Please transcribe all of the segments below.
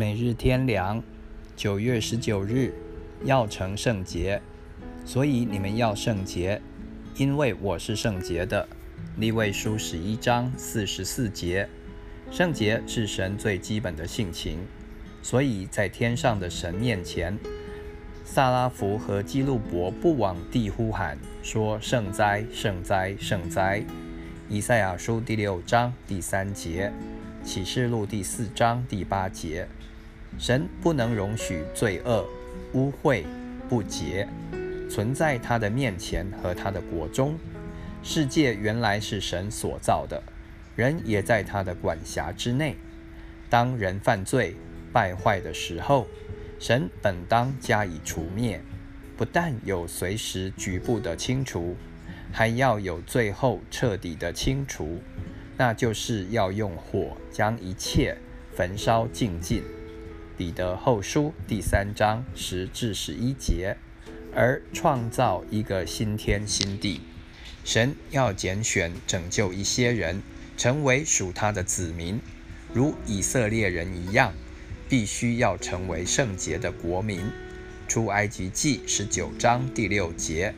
每日天良，九月十九日，要成圣洁，所以你们要圣洁，因为我是圣洁的。立位书十一章四十四节，圣洁是神最基本的性情，所以在天上的神面前，萨拉弗和基路伯不往地呼喊，说圣哉，圣哉，圣哉。以赛亚书第六章第三节，启示录第四章第八节。神不能容许罪恶、污秽、不洁存在他的面前和他的国中。世界原来是神所造的，人也在他的管辖之内。当人犯罪、败坏的时候，神本当加以除灭，不但有随时局部的清除，还要有最后彻底的清除，那就是要用火将一切焚烧净尽。彼得后书第三章十至十一节，而创造一个新天新地。神要拣选拯救一些人，成为属他的子民，如以色列人一样，必须要成为圣洁的国民。出埃及记十九章第六节，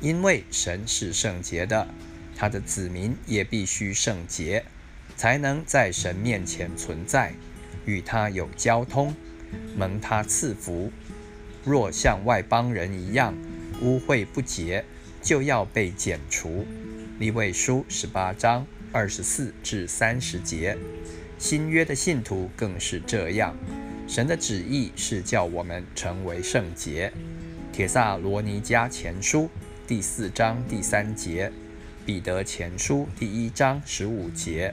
因为神是圣洁的，他的子民也必须圣洁，才能在神面前存在。与他有交通，蒙他赐福。若像外邦人一样污秽不洁，就要被剪除。利未书十八章二十四至三十节。新约的信徒更是这样。神的旨意是叫我们成为圣洁。铁萨罗尼迦前书第四章第三节。彼得前书第一章十五节。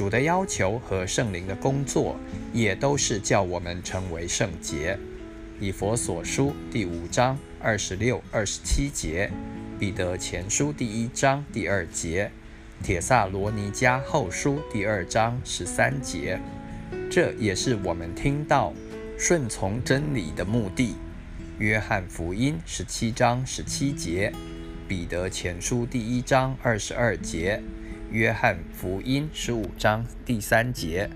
主的要求和圣灵的工作，也都是叫我们成为圣洁。以佛所书第五章二十六、二十七节，彼得前书第一章第二节，铁萨罗尼迦后书第二章十三节，这也是我们听到顺从真理的目的。约翰福音十七章十七节，彼得前书第一章二十二节。约翰福音十五章第三节，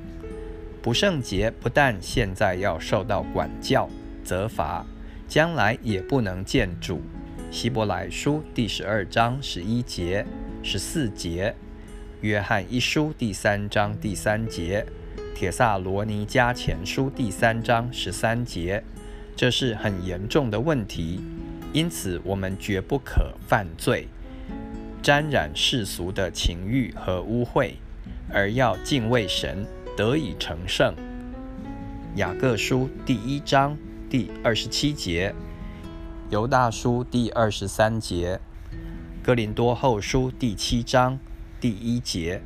不圣洁不但现在要受到管教责罚，将来也不能见主。希伯来书第十二章十一节、十四节，约翰一书第三章第三节，铁萨罗尼迦前书第三章十三节，这是很严重的问题，因此我们绝不可犯罪。沾染世俗的情欲和污秽，而要敬畏神，得以成圣。雅各书第一章第二十七节，犹大书第二十三节，哥林多后书第七章第一节。